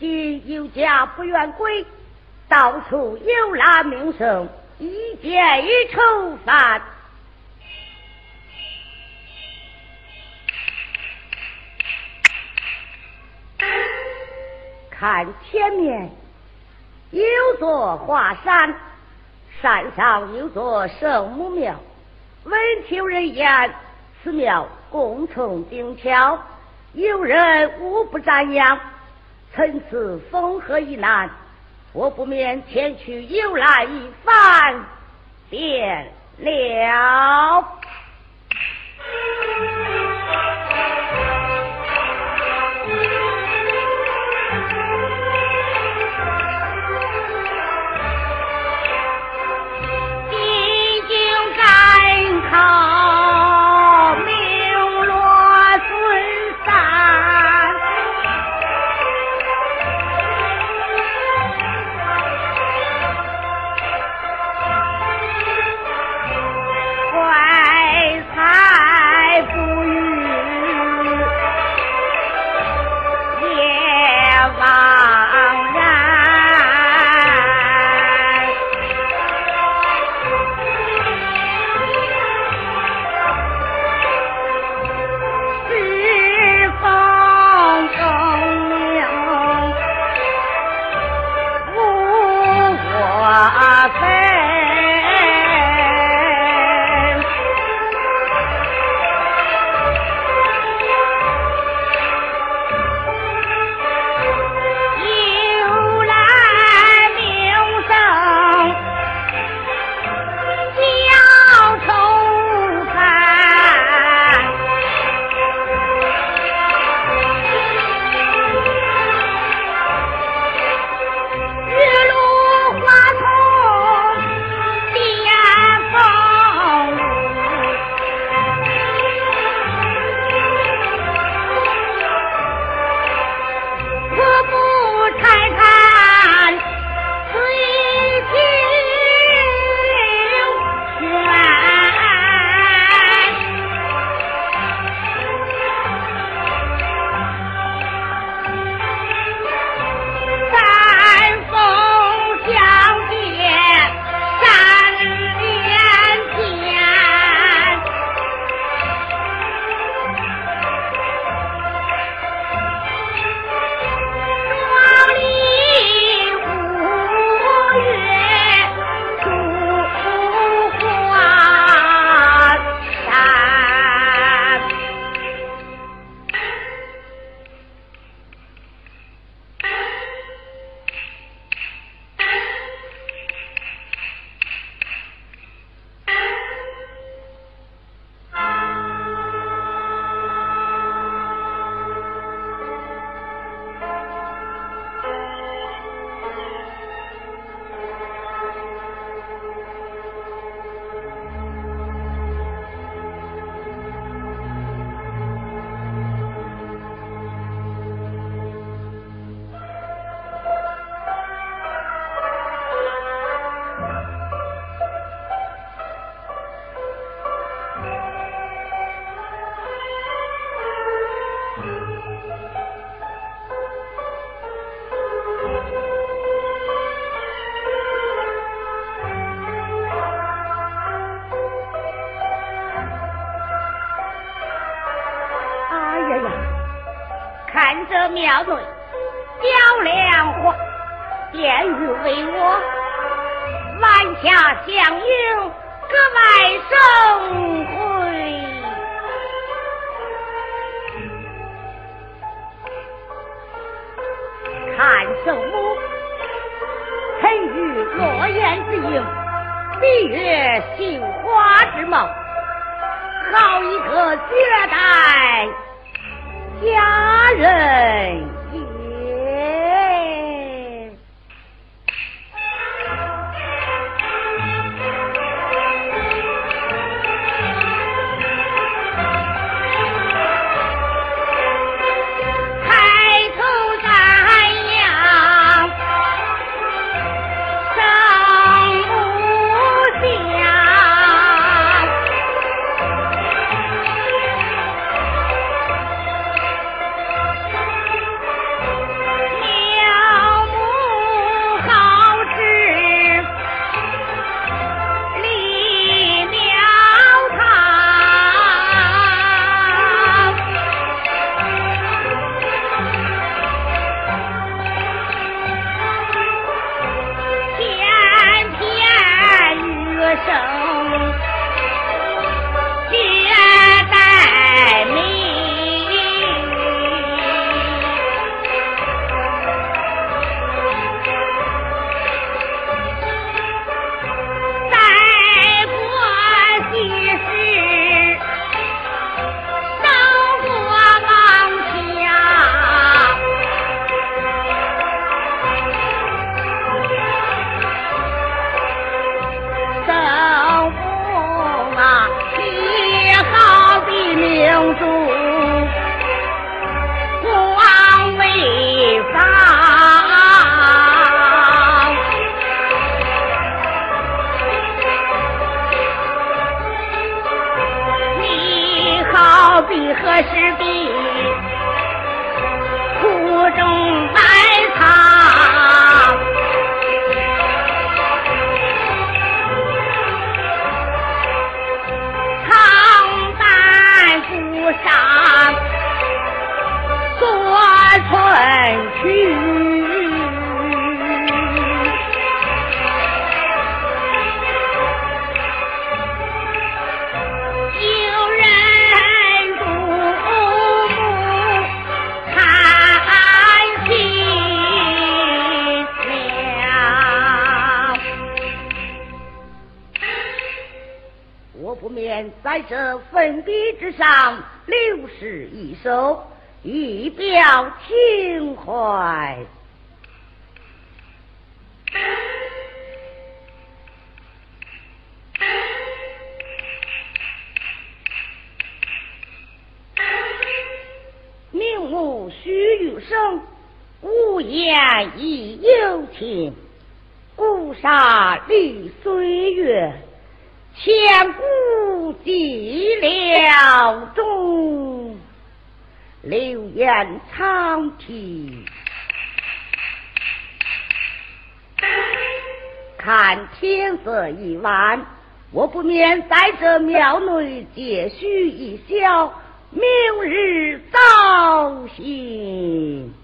今有家不愿归，到处有难名声，一见一愁烦。看前面有座华山，山上有座圣母庙。闻听人言，此庙供奉顶巧，有人无不瞻仰。参此风和一难，我不免前去游览一番，便了。生，无言亦有情。孤沙绿岁月。千古寂寥中，流言苍啼。看天色已晚，我不免在这庙内借宿一宵，明日早行。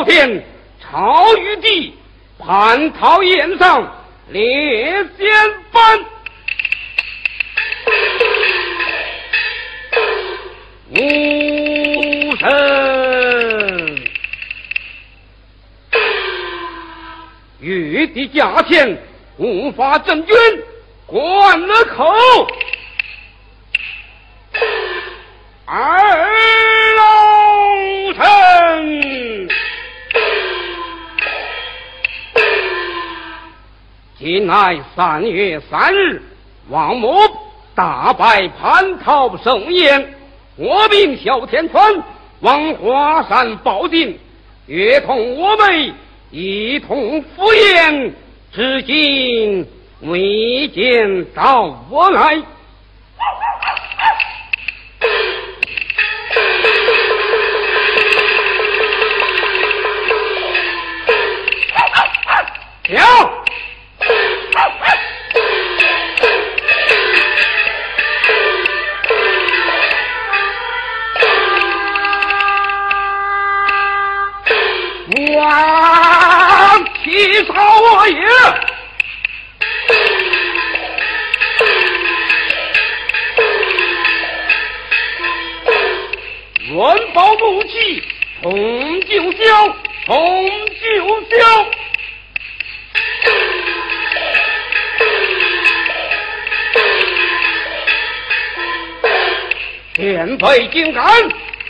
霄宝殿，朝玉帝；蟠桃宴上，列仙班。无神，玉帝驾前。无法镇，三月三日，王母大败蟠桃盛宴，我命小天川往华山报定，约同我们一同赴宴。至今未见到我来，天飞金杆，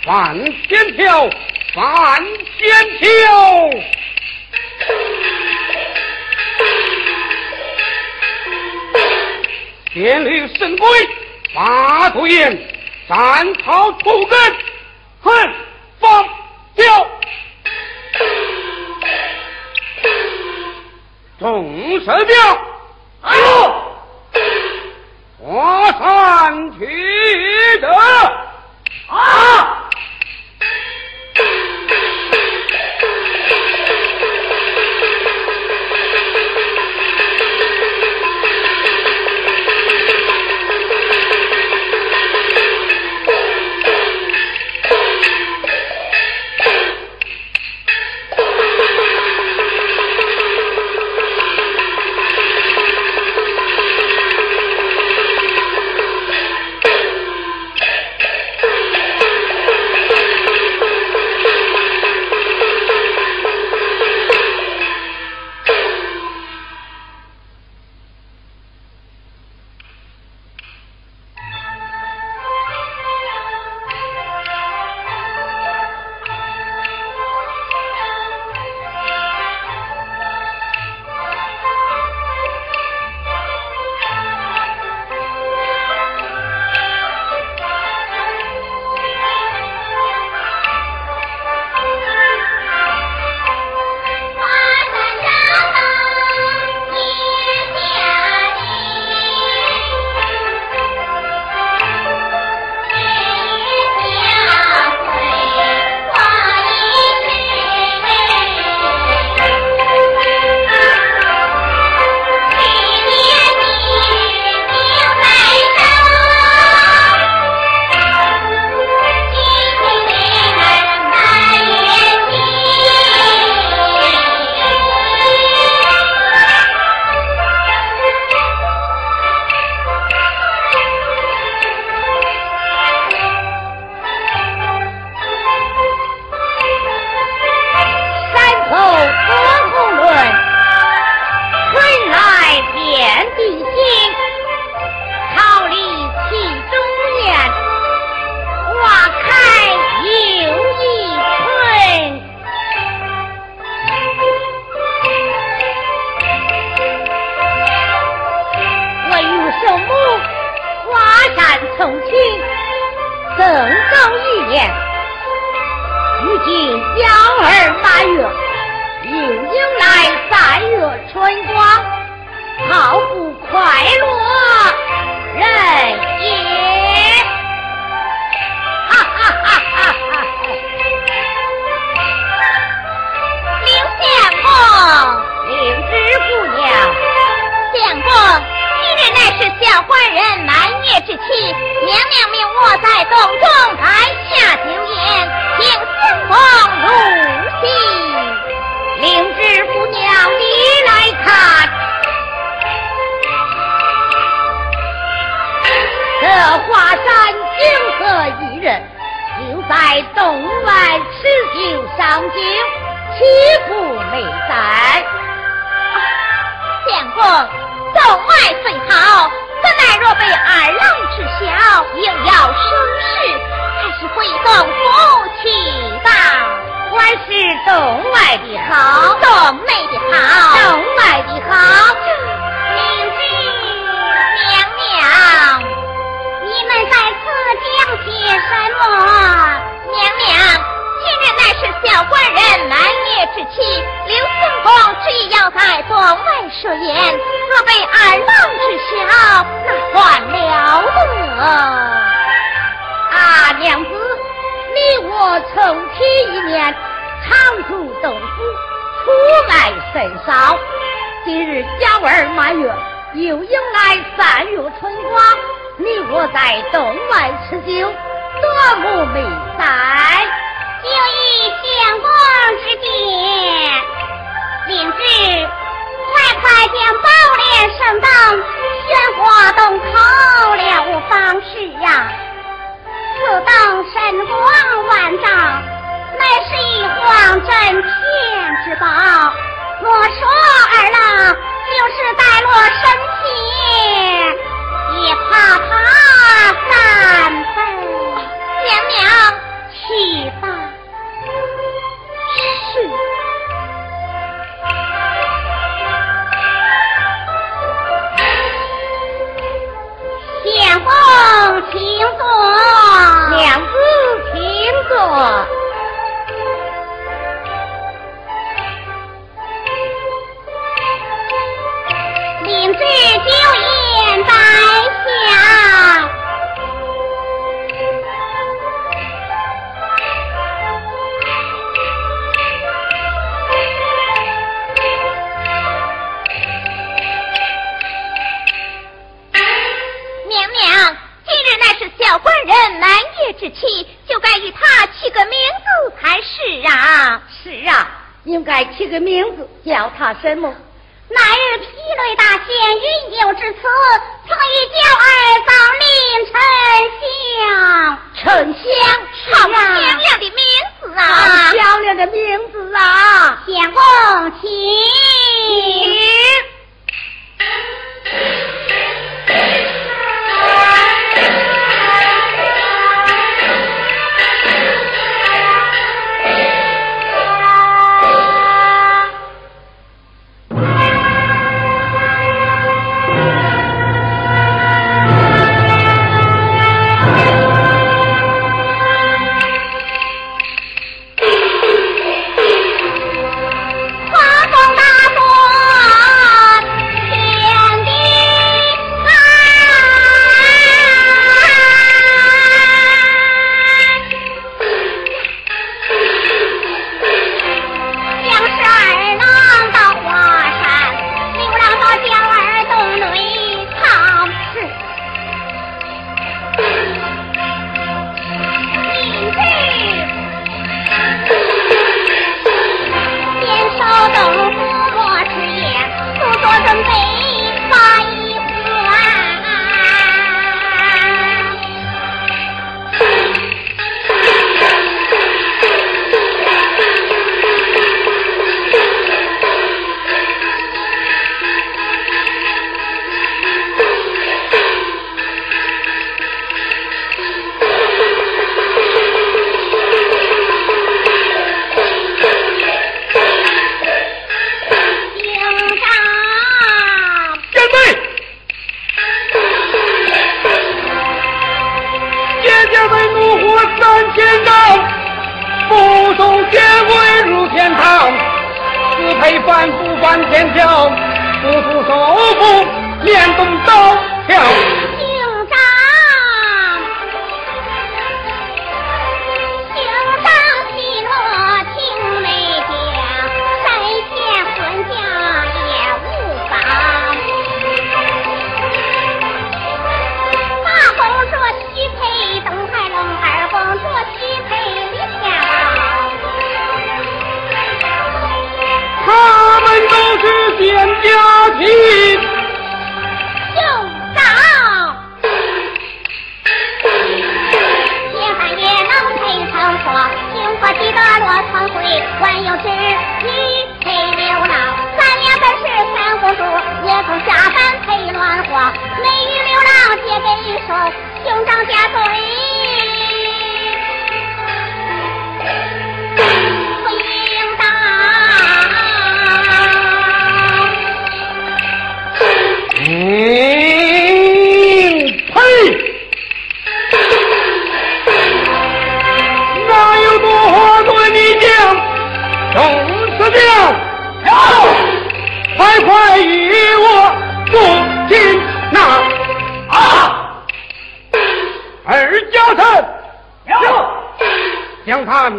翻天跳，翻天跳。天律神龟，八度眼，战草除根，哼，放跳，众神庙，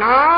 சொன்னா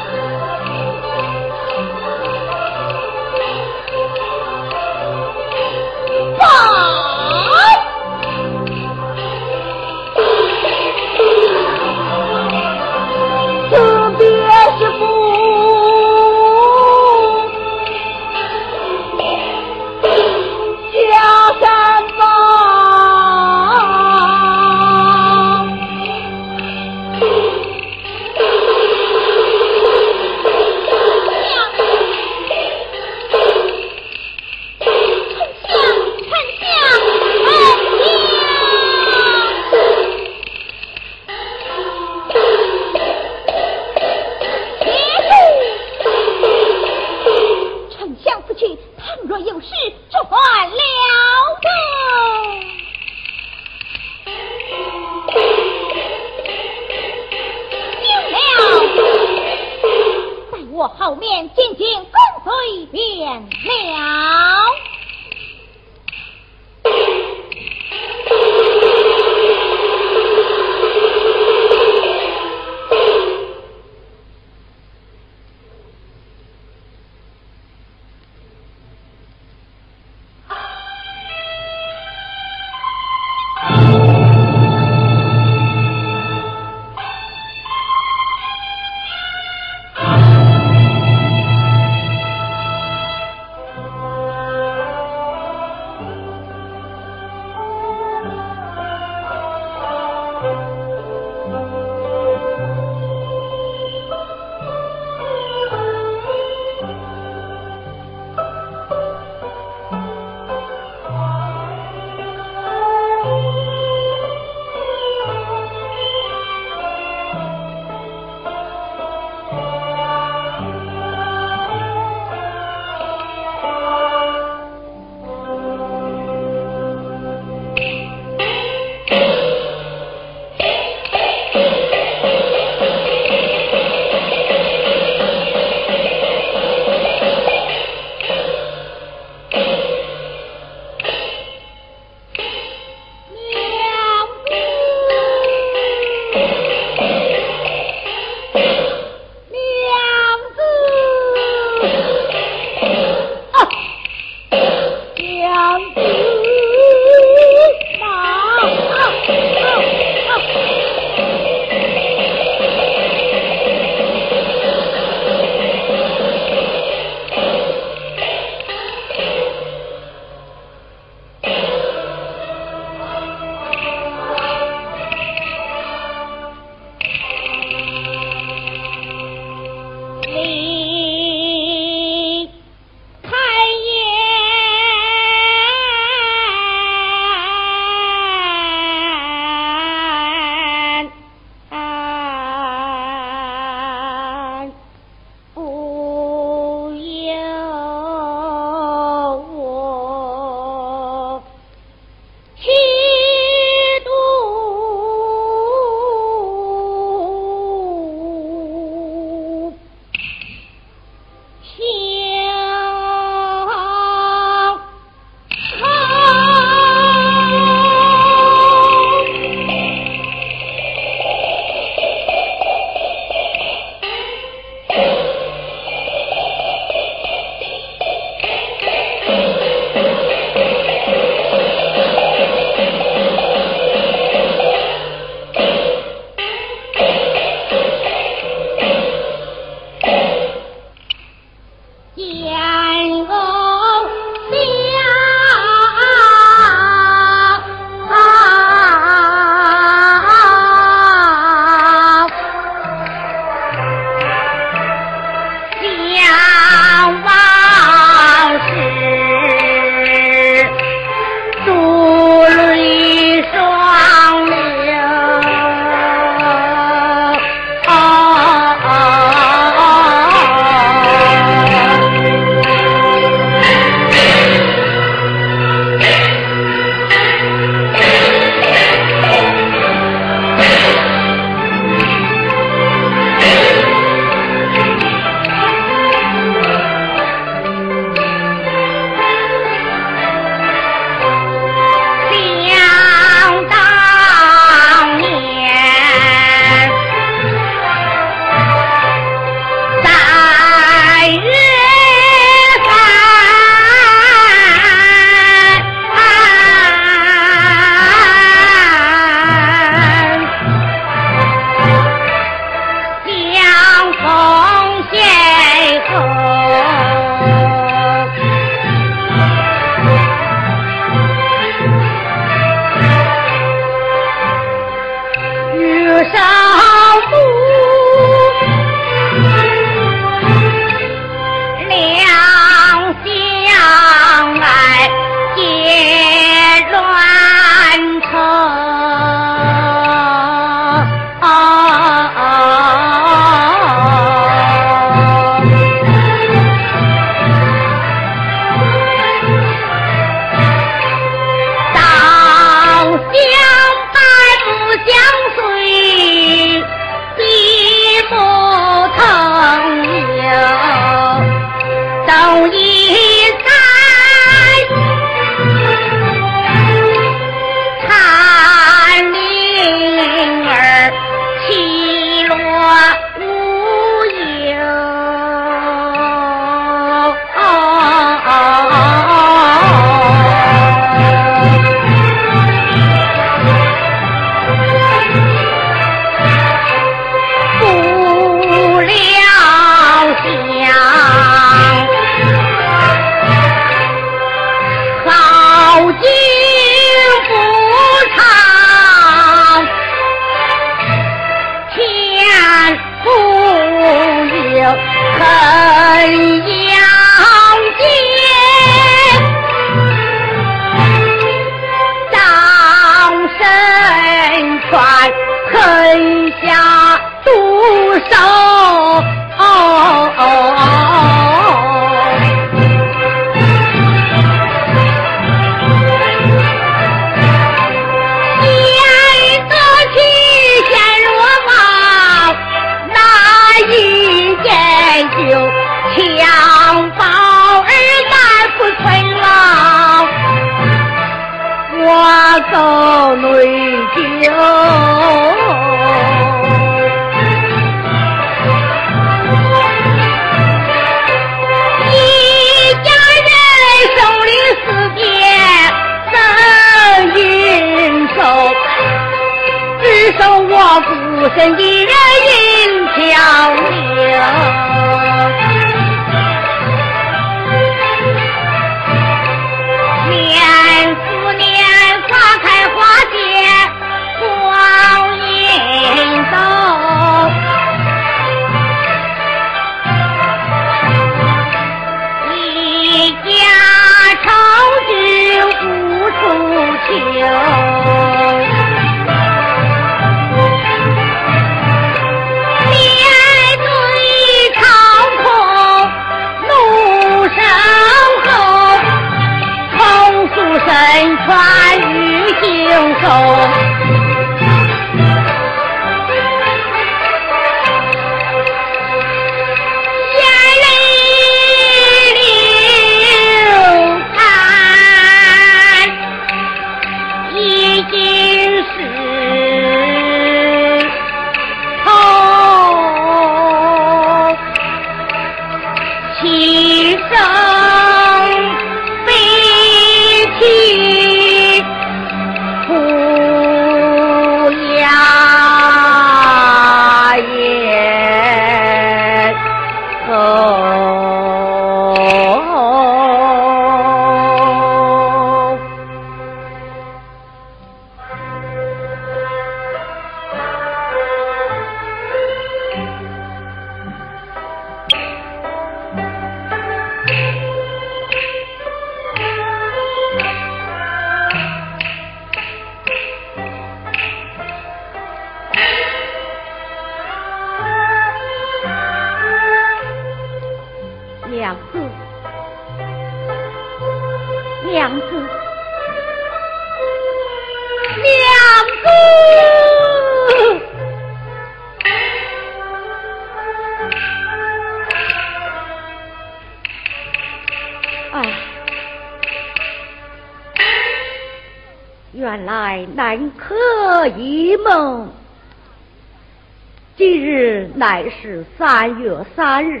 乃是三月三日，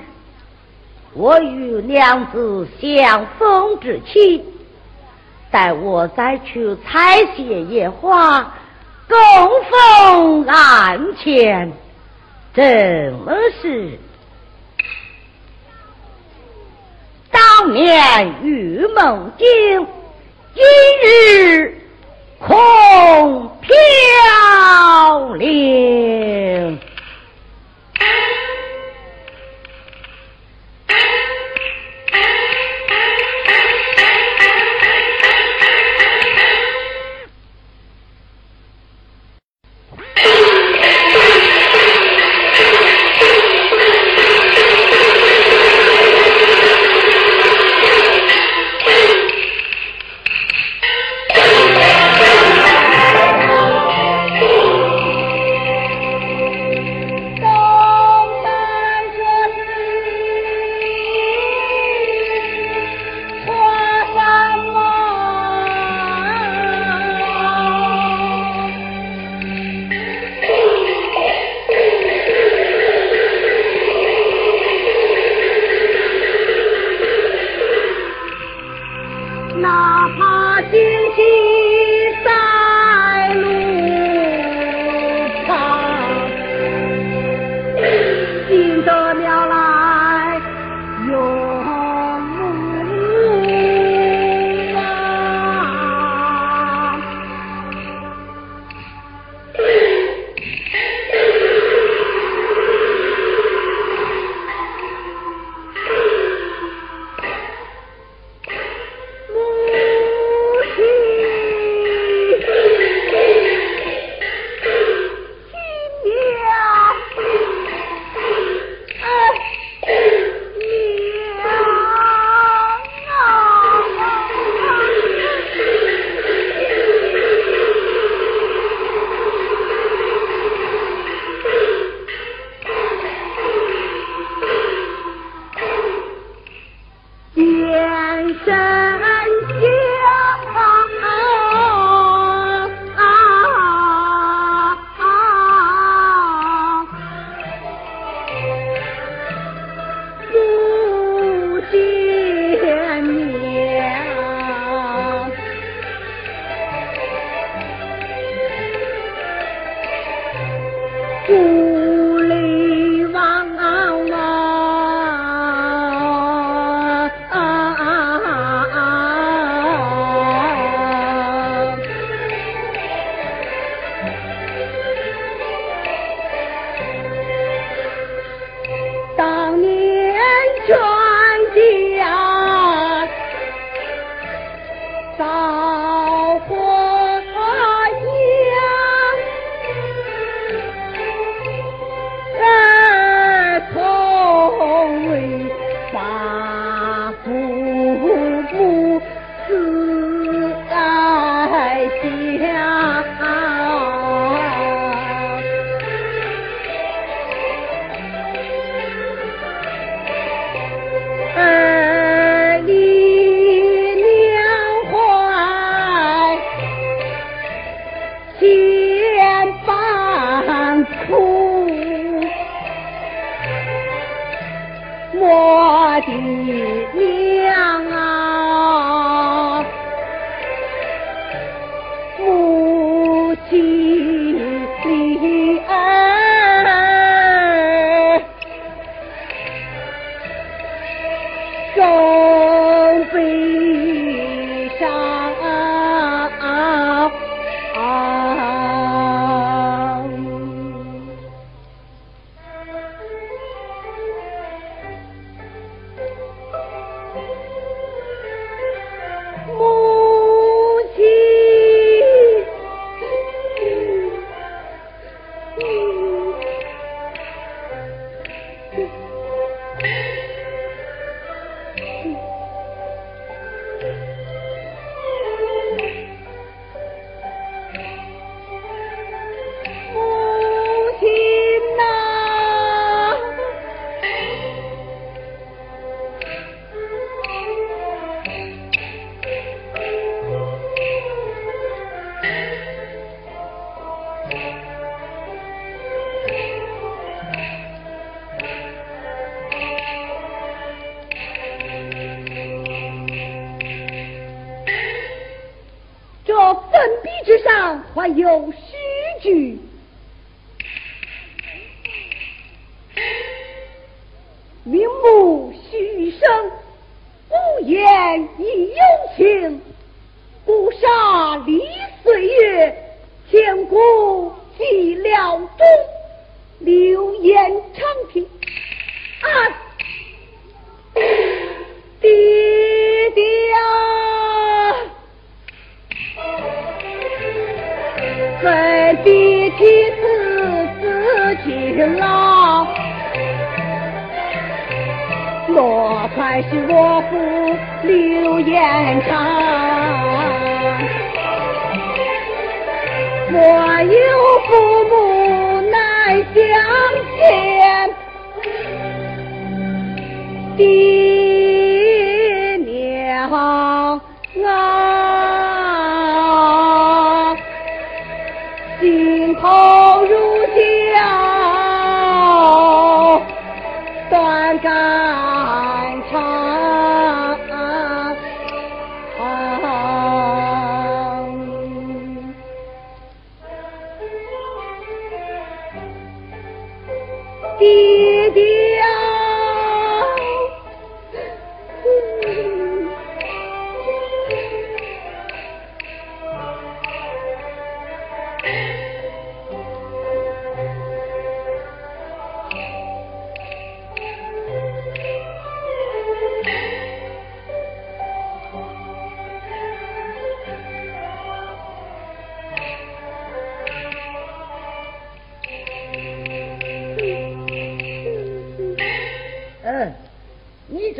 我与娘子相逢之期。待我再去采些野花，供奉案前，怎么是当年玉梦境，今日。空飘零。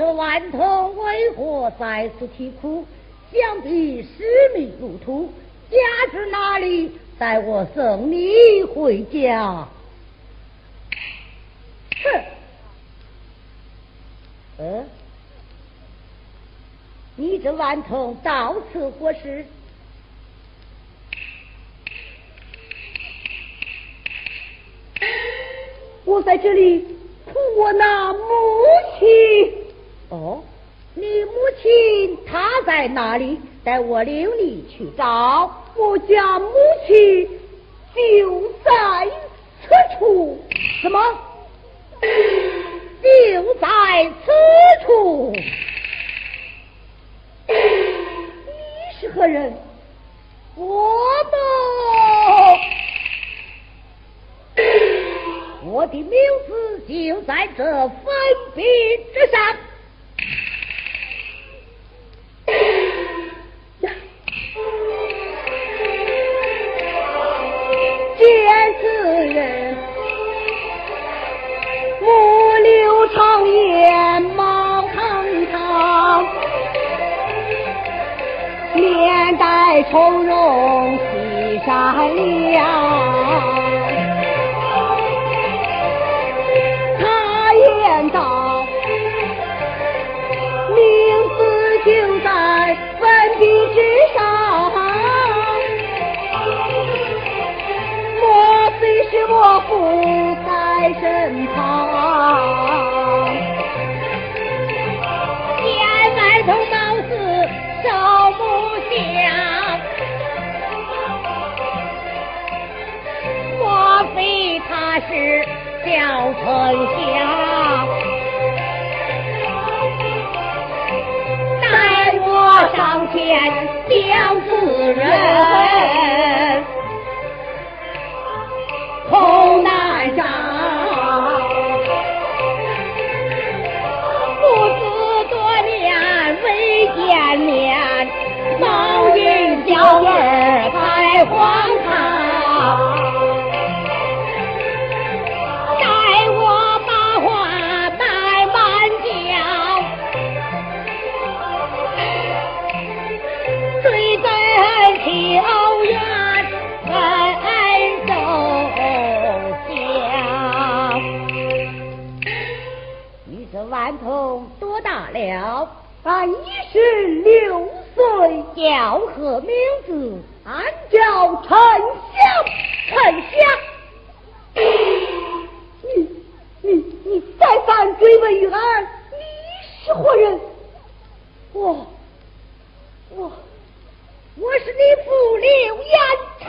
这顽童为何在此啼哭？想必失迷路途，家是哪里？待我送你回家。哼，嗯，你这顽童到此何事？我在这里哭我那母亲。哦，你母亲她在哪里？待我领你去找。我家母亲就在此处。什么？就在此处。你是何人？我的，我的名字就在这粉笔之上。从容，喜善良。他言道，名字就在粉笔之上。莫非是我不在身旁？是小丞相？待我上前将此人了，俺一十六岁，叫何名字？俺叫陈香，陈香。你、你、你再犯追问于俺，你是何人？我、我、我是你父刘彦昌。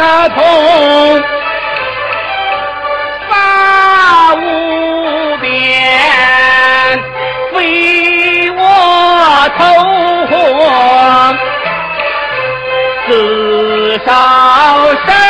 神通法无边，为我投火自烧身。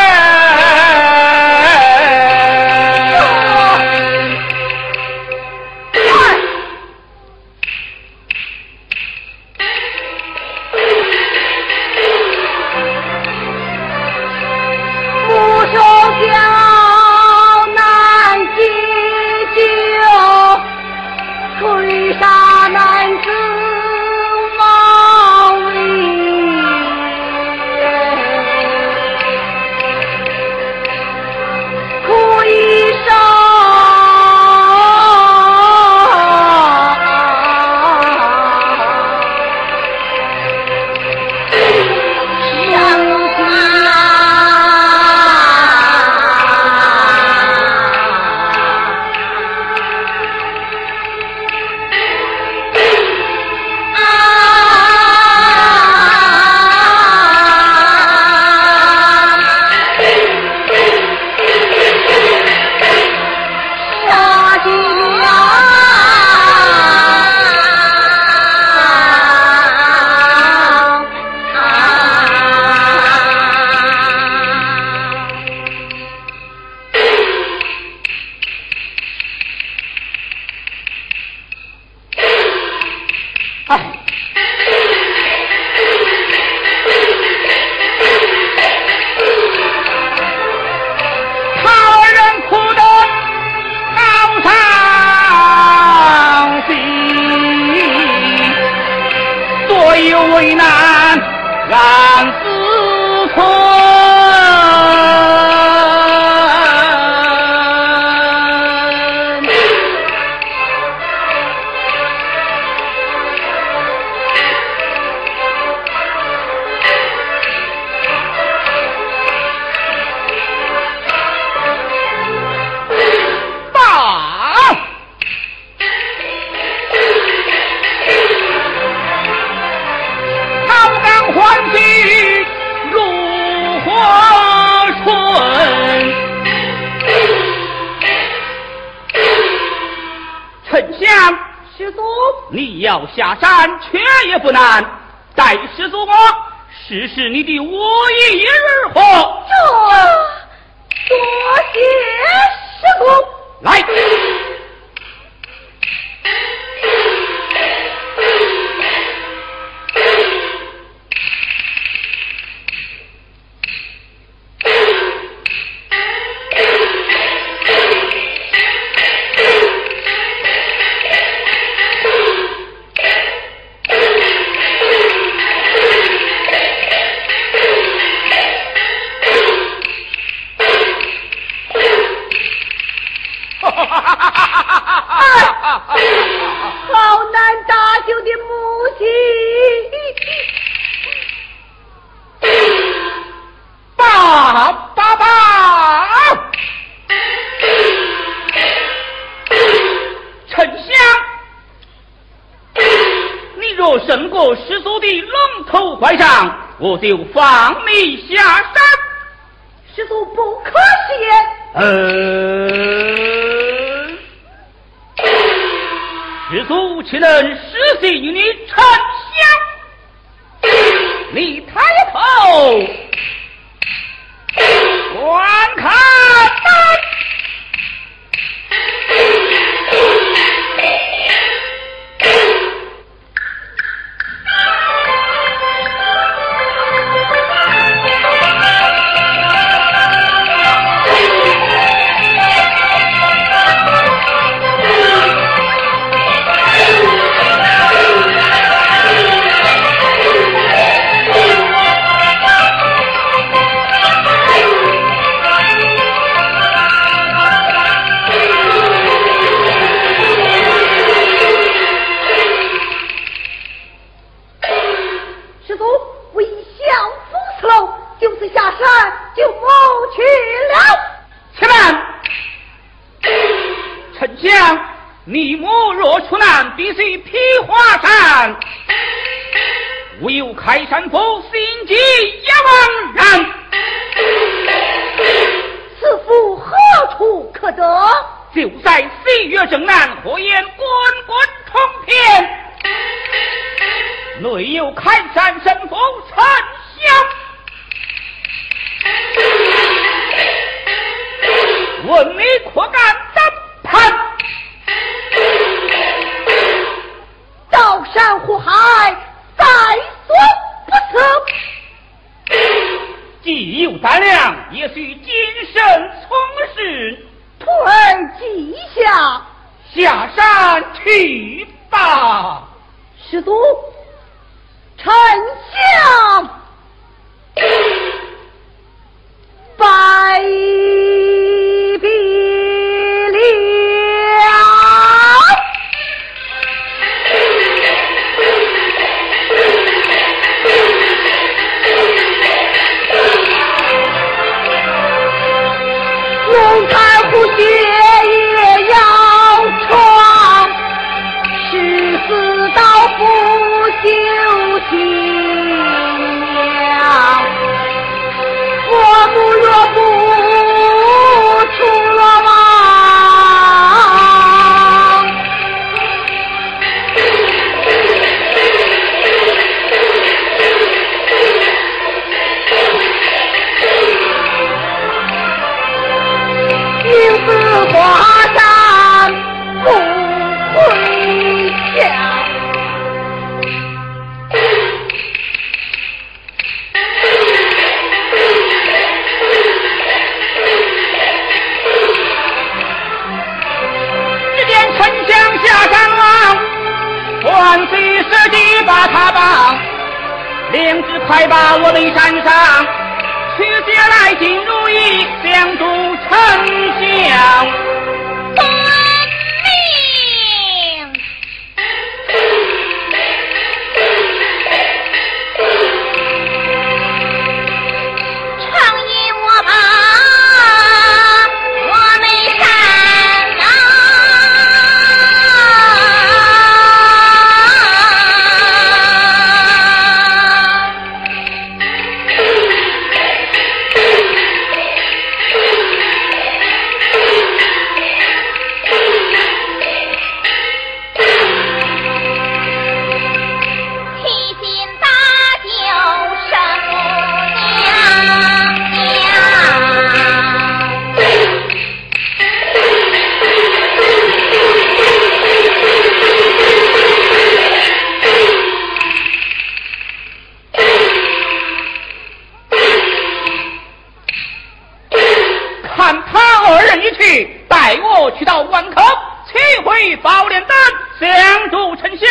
去带我去到关口取回宝莲灯相助沉香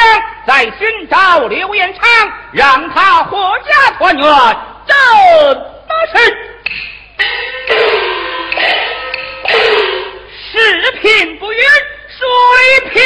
再寻找刘彦昌让他阖家团圆真是视频不远水平